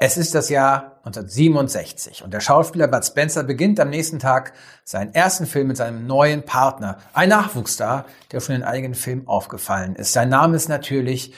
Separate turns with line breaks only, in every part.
Es ist das Jahr 1967 und der Schauspieler Bud Spencer beginnt am nächsten Tag seinen ersten Film mit seinem neuen Partner, ein Nachwuchsstar, der schon in einigen Filmen aufgefallen ist. Sein Name ist natürlich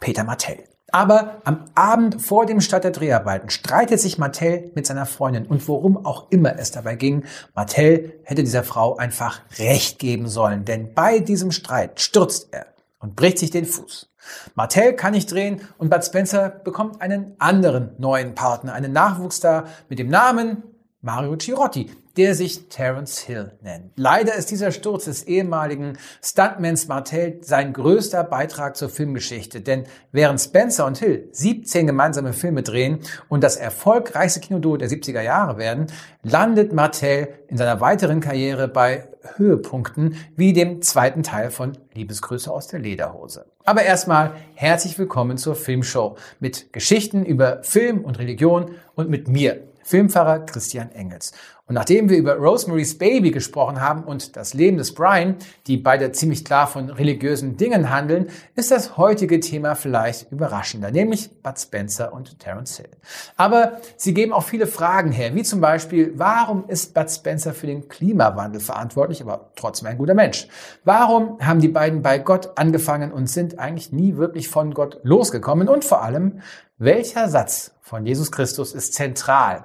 Peter Martell. Aber am Abend vor dem Start der Dreharbeiten streitet sich Martell mit seiner Freundin und worum auch immer es dabei ging, Martell hätte dieser Frau einfach Recht geben sollen, denn bei diesem Streit stürzt er und bricht sich den Fuß. Martell kann nicht drehen und Bud Spencer bekommt einen anderen neuen Partner, einen Nachwuchsstar mit dem Namen Mario Cirotti, der sich Terence Hill nennt. Leider ist dieser Sturz des ehemaligen Stuntmans Martell sein größter Beitrag zur Filmgeschichte, denn während Spencer und Hill 17 gemeinsame Filme drehen und das erfolgreichste Kinoduo der 70er Jahre werden, landet Martell in seiner weiteren Karriere bei Höhepunkten wie dem zweiten Teil von Liebesgrüße aus der Lederhose. Aber erstmal herzlich willkommen zur Filmshow mit Geschichten über Film und Religion und mit mir, Filmfahrer Christian Engels. Und nachdem wir über Rosemary's Baby gesprochen haben und das Leben des Brian, die beide ziemlich klar von religiösen Dingen handeln, ist das heutige Thema vielleicht überraschender, nämlich Bud Spencer und Terence Hill. Aber sie geben auch viele Fragen her, wie zum Beispiel, warum ist Bud Spencer für den Klimawandel verantwortlich, aber trotzdem ein guter Mensch? Warum haben die beiden bei Gott angefangen und sind eigentlich nie wirklich von Gott losgekommen? Und vor allem, welcher Satz von Jesus Christus ist zentral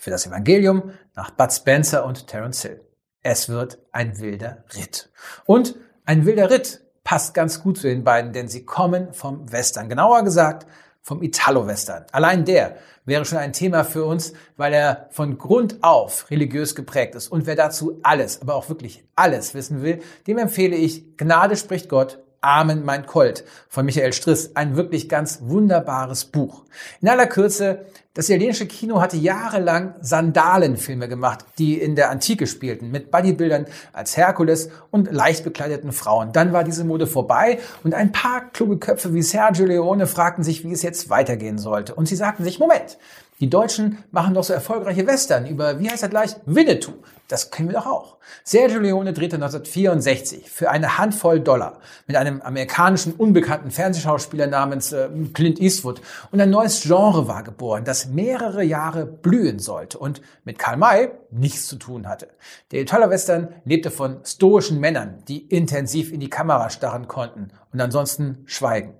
für das Evangelium nach Bud Spencer und Terence Hill. Es wird ein wilder Ritt. Und ein wilder Ritt passt ganz gut zu den beiden, denn sie kommen vom Western. Genauer gesagt, vom Italo-Western. Allein der wäre schon ein Thema für uns, weil er von Grund auf religiös geprägt ist. Und wer dazu alles, aber auch wirklich alles wissen will, dem empfehle ich Gnade spricht Gott Amen, mein Colt von Michael Striss. Ein wirklich ganz wunderbares Buch. In aller Kürze, das italienische Kino hatte jahrelang Sandalenfilme gemacht, die in der Antike spielten, mit Bodybildern als Herkules und leicht bekleideten Frauen. Dann war diese Mode vorbei und ein paar kluge Köpfe wie Sergio Leone fragten sich, wie es jetzt weitergehen sollte. Und sie sagten sich, Moment, die Deutschen machen doch so erfolgreiche Western über, wie heißt er gleich, Winnetou. Das können wir doch auch. Sergio Leone drehte 1964 für eine Handvoll Dollar mit einem amerikanischen unbekannten Fernsehschauspieler namens äh, Clint Eastwood und ein neues Genre war geboren, das mehrere Jahre blühen sollte und mit Karl May nichts zu tun hatte. Der Italo-Western lebte von stoischen Männern, die intensiv in die Kamera starren konnten und ansonsten schweigen.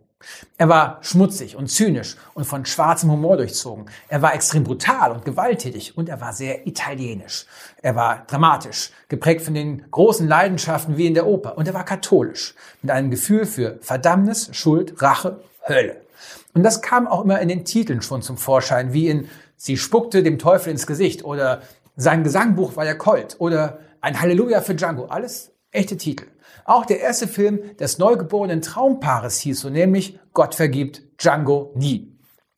Er war schmutzig und zynisch und von schwarzem Humor durchzogen. Er war extrem brutal und gewalttätig und er war sehr italienisch. Er war dramatisch, geprägt von den großen Leidenschaften wie in der Oper und er war katholisch, mit einem Gefühl für Verdammnis, Schuld, Rache, Hölle. Und das kam auch immer in den Titeln schon zum Vorschein, wie in Sie spuckte dem Teufel ins Gesicht oder sein Gesangbuch war der Colt oder ein Halleluja für Django. Alles echte Titel. Auch der erste Film des neugeborenen Traumpaares hieß so, nämlich Gott vergibt Django nie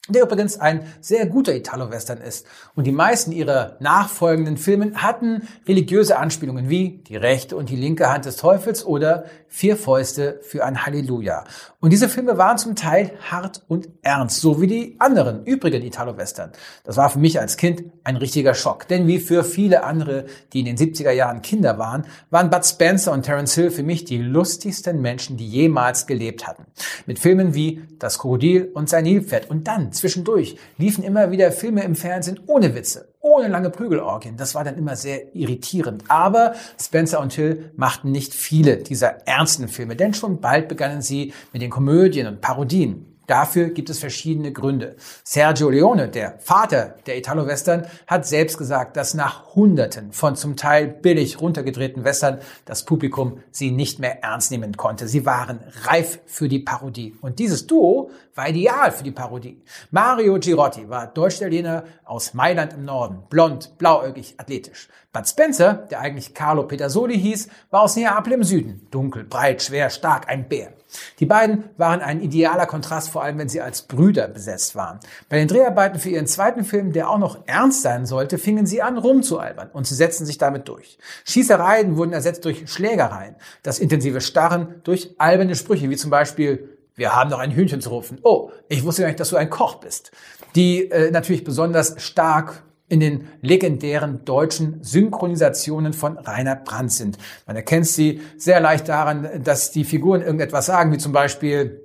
der übrigens ein sehr guter Italo-Western ist. Und die meisten ihrer nachfolgenden Filme hatten religiöse Anspielungen wie die rechte und die linke Hand des Teufels oder Vier Fäuste für ein Halleluja. Und diese Filme waren zum Teil hart und ernst, so wie die anderen übrigen Italo-Western. Das war für mich als Kind ein richtiger Schock. Denn wie für viele andere, die in den 70er Jahren Kinder waren, waren Bud Spencer und Terence Hill für mich die lustigsten Menschen, die jemals gelebt hatten. Mit Filmen wie Das Krokodil und sein Nilpferd und dann zwischendurch liefen immer wieder Filme im Fernsehen ohne Witze, ohne lange Prügelorgien. Das war dann immer sehr irritierend. Aber Spencer und Hill machten nicht viele dieser ernsten Filme, denn schon bald begannen sie mit den Komödien und Parodien. Dafür gibt es verschiedene Gründe. Sergio Leone, der Vater der Italo-Western, hat selbst gesagt, dass nach Hunderten von zum Teil billig runtergedrehten Western das Publikum sie nicht mehr ernst nehmen konnte. Sie waren reif für die Parodie. Und dieses Duo war ideal für die Parodie. Mario Girotti war Deutsch-Italiener aus Mailand im Norden, blond, blauäugig, athletisch. Bud Spencer, der eigentlich Carlo Petersoli hieß, war aus Neapel im Süden, dunkel, breit, schwer, stark, ein Bär. Die beiden waren ein idealer Kontrast, vor allem wenn sie als Brüder besetzt waren. Bei den Dreharbeiten für ihren zweiten Film, der auch noch ernst sein sollte, fingen sie an, rumzualbern und sie setzten sich damit durch. Schießereien wurden ersetzt durch Schlägereien, das intensive Starren durch alberne Sprüche, wie zum Beispiel wir haben noch ein Hühnchen zu rufen. Oh, ich wusste gar nicht, dass du ein Koch bist. Die äh, natürlich besonders stark in den legendären deutschen Synchronisationen von Rainer Brandt sind. Man erkennt sie sehr leicht daran, dass die Figuren irgendetwas sagen, wie zum Beispiel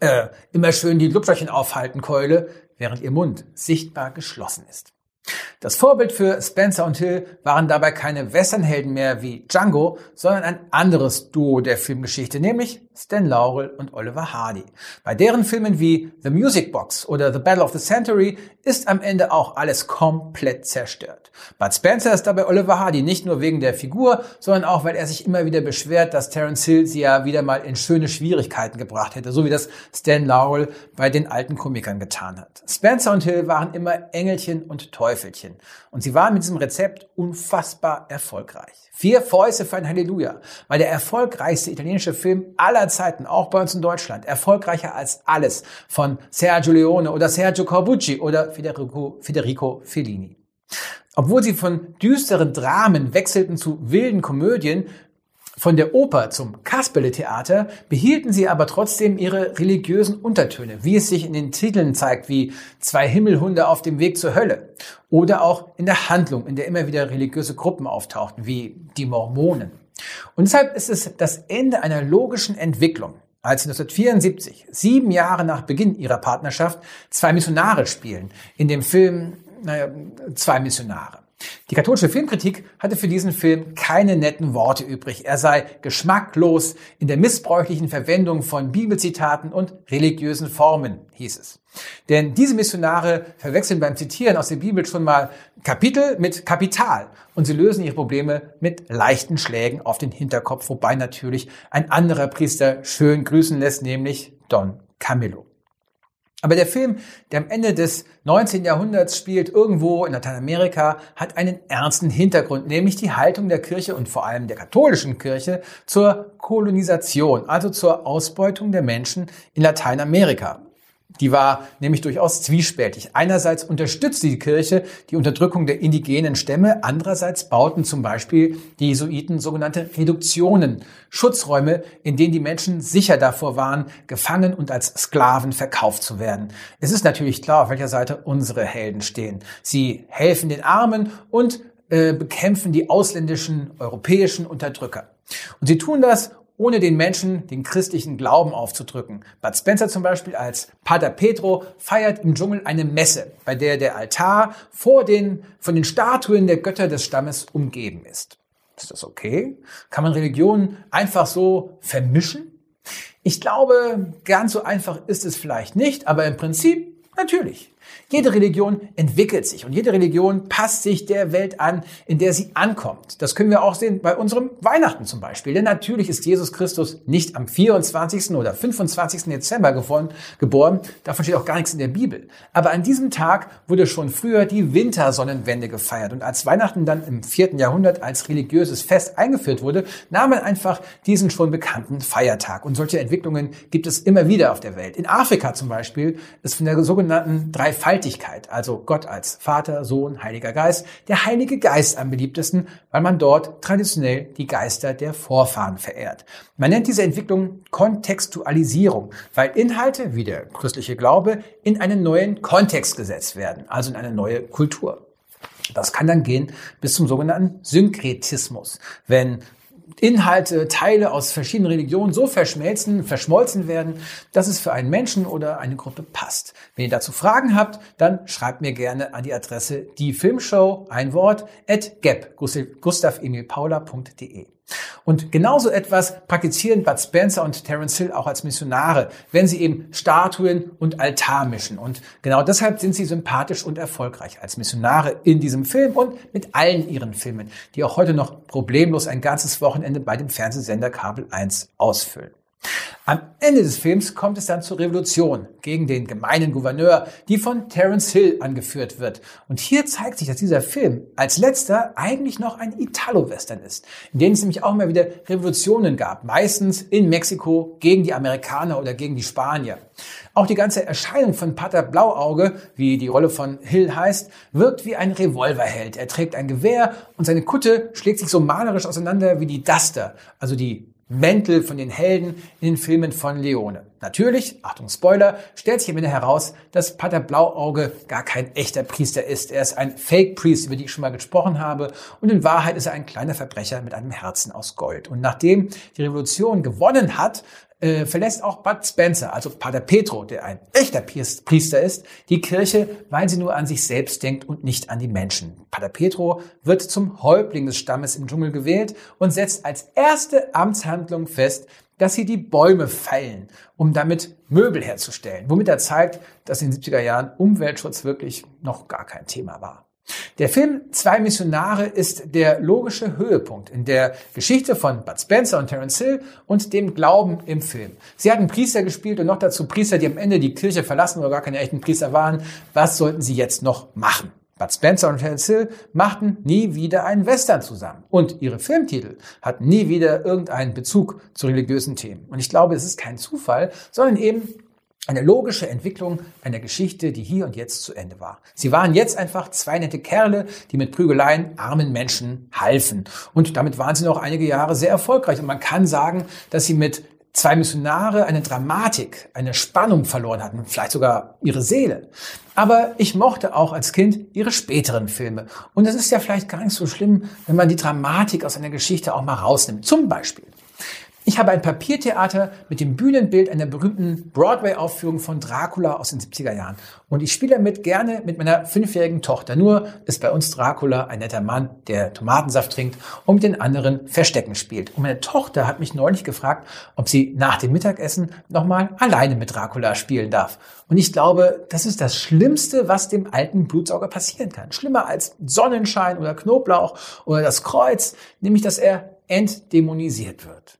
äh, immer schön die Lupferchen aufhalten, Keule. während ihr Mund sichtbar geschlossen ist. Das Vorbild für Spencer und Hill waren dabei keine Westernhelden mehr wie Django, sondern ein anderes Duo der Filmgeschichte, nämlich Stan Laurel und Oliver Hardy. Bei deren Filmen wie The Music Box oder The Battle of the Century ist am Ende auch alles komplett zerstört. Bud Spencer ist dabei Oliver Hardy nicht nur wegen der Figur, sondern auch, weil er sich immer wieder beschwert, dass Terence Hill sie ja wieder mal in schöne Schwierigkeiten gebracht hätte, so wie das Stan Laurel bei den alten Komikern getan hat. Spencer und Hill waren immer Engelchen und Teufelchen. Und sie waren mit diesem Rezept unfassbar erfolgreich. Vier Fäuste für ein Halleluja war der erfolgreichste italienische Film aller Zeiten, auch bei uns in Deutschland. Erfolgreicher als alles von Sergio Leone oder Sergio Corbucci oder Federico, Federico Fellini. Obwohl sie von düsteren Dramen wechselten zu wilden Komödien, von der Oper zum Kasperle-Theater behielten sie aber trotzdem ihre religiösen Untertöne, wie es sich in den Titeln zeigt, wie Zwei Himmelhunde auf dem Weg zur Hölle oder auch in der Handlung, in der immer wieder religiöse Gruppen auftauchten, wie die Mormonen. Und deshalb ist es das Ende einer logischen Entwicklung, als sie 1974, sieben Jahre nach Beginn ihrer Partnerschaft, zwei Missionare spielen, in dem Film, naja, zwei Missionare. Die katholische Filmkritik hatte für diesen Film keine netten Worte übrig. Er sei geschmacklos in der missbräuchlichen Verwendung von Bibelzitaten und religiösen Formen, hieß es. Denn diese Missionare verwechseln beim Zitieren aus der Bibel schon mal Kapitel mit Kapital und sie lösen ihre Probleme mit leichten Schlägen auf den Hinterkopf, wobei natürlich ein anderer Priester schön grüßen lässt, nämlich Don Camillo. Aber der Film, der am Ende des 19. Jahrhunderts spielt, irgendwo in Lateinamerika, hat einen ernsten Hintergrund, nämlich die Haltung der Kirche und vor allem der katholischen Kirche zur Kolonisation, also zur Ausbeutung der Menschen in Lateinamerika. Die war nämlich durchaus zwiespältig. Einerseits unterstützte die Kirche die Unterdrückung der indigenen Stämme, andererseits bauten zum Beispiel die Jesuiten sogenannte Reduktionen, Schutzräume, in denen die Menschen sicher davor waren, gefangen und als Sklaven verkauft zu werden. Es ist natürlich klar, auf welcher Seite unsere Helden stehen. Sie helfen den Armen und äh, bekämpfen die ausländischen europäischen Unterdrücker. Und sie tun das, ohne den Menschen den christlichen Glauben aufzudrücken. Bud Spencer zum Beispiel als Pater Pedro feiert im Dschungel eine Messe, bei der der Altar vor den, von den Statuen der Götter des Stammes umgeben ist. Ist das okay? Kann man Religionen einfach so vermischen? Ich glaube, ganz so einfach ist es vielleicht nicht, aber im Prinzip natürlich. Jede Religion entwickelt sich und jede Religion passt sich der Welt an, in der sie ankommt. Das können wir auch sehen bei unserem Weihnachten zum Beispiel. Denn natürlich ist Jesus Christus nicht am 24. oder 25. Dezember geboren. Davon steht auch gar nichts in der Bibel. Aber an diesem Tag wurde schon früher die Wintersonnenwende gefeiert. Und als Weihnachten dann im 4. Jahrhundert als religiöses Fest eingeführt wurde, nahm man einfach diesen schon bekannten Feiertag. Und solche Entwicklungen gibt es immer wieder auf der Welt. In Afrika zum Beispiel ist von der sogenannten Dreifaltigkeit Dreifaltigkeit, also Gott als Vater, Sohn, Heiliger Geist, der Heilige Geist am beliebtesten, weil man dort traditionell die Geister der Vorfahren verehrt. Man nennt diese Entwicklung Kontextualisierung, weil Inhalte wie der christliche Glaube in einen neuen Kontext gesetzt werden, also in eine neue Kultur. Das kann dann gehen bis zum sogenannten Synkretismus, wenn Inhalte, Teile aus verschiedenen Religionen so verschmelzen, verschmolzen werden, dass es für einen Menschen oder eine Gruppe passt. Wenn ihr dazu Fragen habt, dann schreibt mir gerne an die Adresse die Filmshow, ein Wort, at gap, gustavemilpaula.de. Und genauso etwas praktizieren Bud Spencer und Terence Hill auch als Missionare, wenn sie eben Statuen und Altar mischen. Und genau deshalb sind sie sympathisch und erfolgreich als Missionare in diesem Film und mit allen ihren Filmen, die auch heute noch problemlos ein ganzes Wochenende bei dem Fernsehsender Kabel 1 ausfüllen. Am Ende des Films kommt es dann zur Revolution gegen den gemeinen Gouverneur, die von Terence Hill angeführt wird. Und hier zeigt sich, dass dieser Film als letzter eigentlich noch ein Italo-Western ist, in dem es nämlich auch mal wieder Revolutionen gab, meistens in Mexiko gegen die Amerikaner oder gegen die Spanier. Auch die ganze Erscheinung von Pater Blauauge, wie die Rolle von Hill heißt, wirkt wie ein Revolverheld. Er trägt ein Gewehr und seine Kutte schlägt sich so malerisch auseinander wie die Duster, also die Mäntel von den Helden in den Filmen von Leone. Natürlich, Achtung Spoiler, stellt sich am Ende heraus, dass Pater Blauauge gar kein echter Priester ist. Er ist ein Fake-Priest, über die ich schon mal gesprochen habe. Und in Wahrheit ist er ein kleiner Verbrecher mit einem Herzen aus Gold. Und nachdem die Revolution gewonnen hat, äh, verlässt auch Bud Spencer, also Pater Petro, der ein echter Priester ist, die Kirche, weil sie nur an sich selbst denkt und nicht an die Menschen. Pater Petro wird zum Häuptling des Stammes im Dschungel gewählt und setzt als erste Amtshandlung fest, dass sie die Bäume fällen, um damit Möbel herzustellen, womit er zeigt, dass in den 70er Jahren Umweltschutz wirklich noch gar kein Thema war. Der Film Zwei Missionare ist der logische Höhepunkt in der Geschichte von Bud Spencer und Terence Hill und dem Glauben im Film. Sie hatten Priester gespielt und noch dazu Priester, die am Ende die Kirche verlassen oder gar keine echten Priester waren. Was sollten sie jetzt noch machen? Bud Spencer und Terence Hill machten nie wieder einen Western zusammen. Und ihre Filmtitel hatten nie wieder irgendeinen Bezug zu religiösen Themen. Und ich glaube, es ist kein Zufall, sondern eben eine logische Entwicklung einer Geschichte, die hier und jetzt zu Ende war. Sie waren jetzt einfach zwei nette Kerle, die mit Prügeleien armen Menschen halfen. Und damit waren sie noch einige Jahre sehr erfolgreich. Und man kann sagen, dass sie mit zwei Missionare eine Dramatik, eine Spannung verloren hatten, vielleicht sogar ihre Seele. Aber ich mochte auch als Kind ihre späteren Filme. Und es ist ja vielleicht gar nicht so schlimm, wenn man die Dramatik aus einer Geschichte auch mal rausnimmt. Zum Beispiel ich habe ein Papiertheater mit dem Bühnenbild einer berühmten Broadway-Aufführung von Dracula aus den 70er Jahren. Und ich spiele damit gerne mit meiner fünfjährigen Tochter. Nur ist bei uns Dracula ein netter Mann, der Tomatensaft trinkt und mit den anderen Verstecken spielt. Und meine Tochter hat mich neulich gefragt, ob sie nach dem Mittagessen nochmal alleine mit Dracula spielen darf. Und ich glaube, das ist das Schlimmste, was dem alten Blutsauger passieren kann. Schlimmer als Sonnenschein oder Knoblauch oder das Kreuz, nämlich dass er entdämonisiert wird.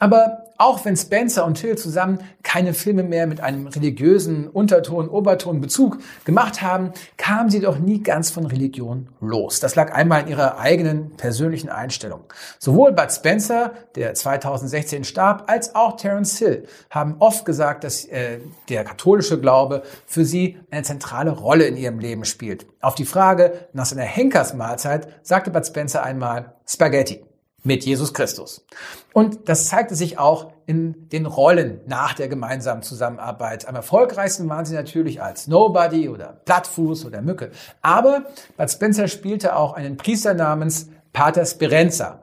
Aber auch wenn Spencer und Hill zusammen keine Filme mehr mit einem religiösen Unterton, Oberton, Bezug gemacht haben, kamen sie doch nie ganz von Religion los. Das lag einmal in ihrer eigenen persönlichen Einstellung. Sowohl Bud Spencer, der 2016 starb, als auch Terence Hill haben oft gesagt, dass äh, der katholische Glaube für sie eine zentrale Rolle in ihrem Leben spielt. Auf die Frage nach seiner Henkersmahlzeit sagte Bud Spencer einmal Spaghetti mit Jesus Christus. Und das zeigte sich auch in den Rollen nach der gemeinsamen Zusammenarbeit. Am erfolgreichsten waren sie natürlich als Nobody oder Plattfuß oder Mücke. Aber Bud Spencer spielte auch einen Priester namens Pater Sperenza.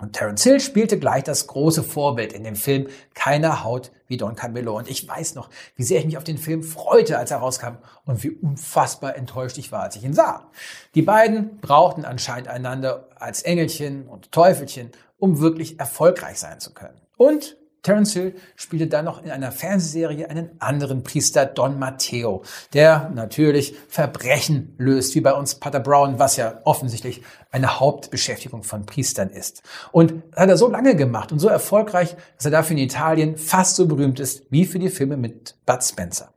Und Terence Hill spielte gleich das große Vorbild in dem Film Keiner Haut wie Don Camillo. Und ich weiß noch, wie sehr ich mich auf den Film freute, als er rauskam und wie unfassbar enttäuscht ich war, als ich ihn sah. Die beiden brauchten anscheinend einander als Engelchen und Teufelchen, um wirklich erfolgreich sein zu können. Und Terence Hill spielte dann noch in einer Fernsehserie einen anderen Priester, Don Matteo, der natürlich Verbrechen löst, wie bei uns Pater Brown, was ja offensichtlich eine Hauptbeschäftigung von Priestern ist. Und das hat er so lange gemacht und so erfolgreich, dass er dafür in Italien fast so berühmt ist wie für die Filme mit Bud Spencer.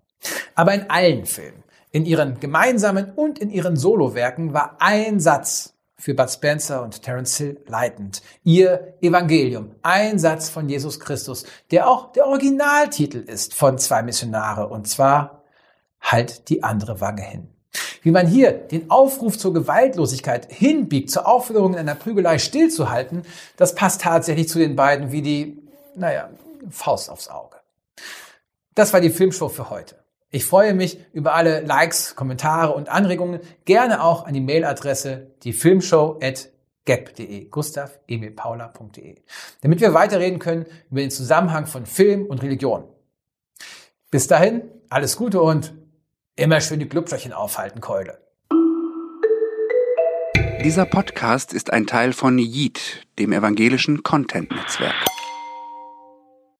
Aber in allen Filmen, in ihren gemeinsamen und in ihren Solowerken war ein Satz für Bud Spencer und Terence Hill leitend. Ihr Evangelium, ein Satz von Jesus Christus, der auch der Originaltitel ist von zwei Missionare, und zwar Halt die andere Wange hin. Wie man hier den Aufruf zur Gewaltlosigkeit hinbiegt, zur Aufführung in einer Prügelei stillzuhalten, das passt tatsächlich zu den beiden wie die, naja, Faust aufs Auge. Das war die Filmshow für heute. Ich freue mich über alle Likes, Kommentare und Anregungen. Gerne auch an die Mailadresse diefilmshow.gap.de, Gustav Emil Paula.de, damit wir weiterreden können über den Zusammenhang von Film und Religion. Bis dahin, alles Gute und immer schön die Glubschöchen aufhalten, Keule.
Dieser Podcast ist ein Teil von Yeet, dem evangelischen Content-Netzwerk.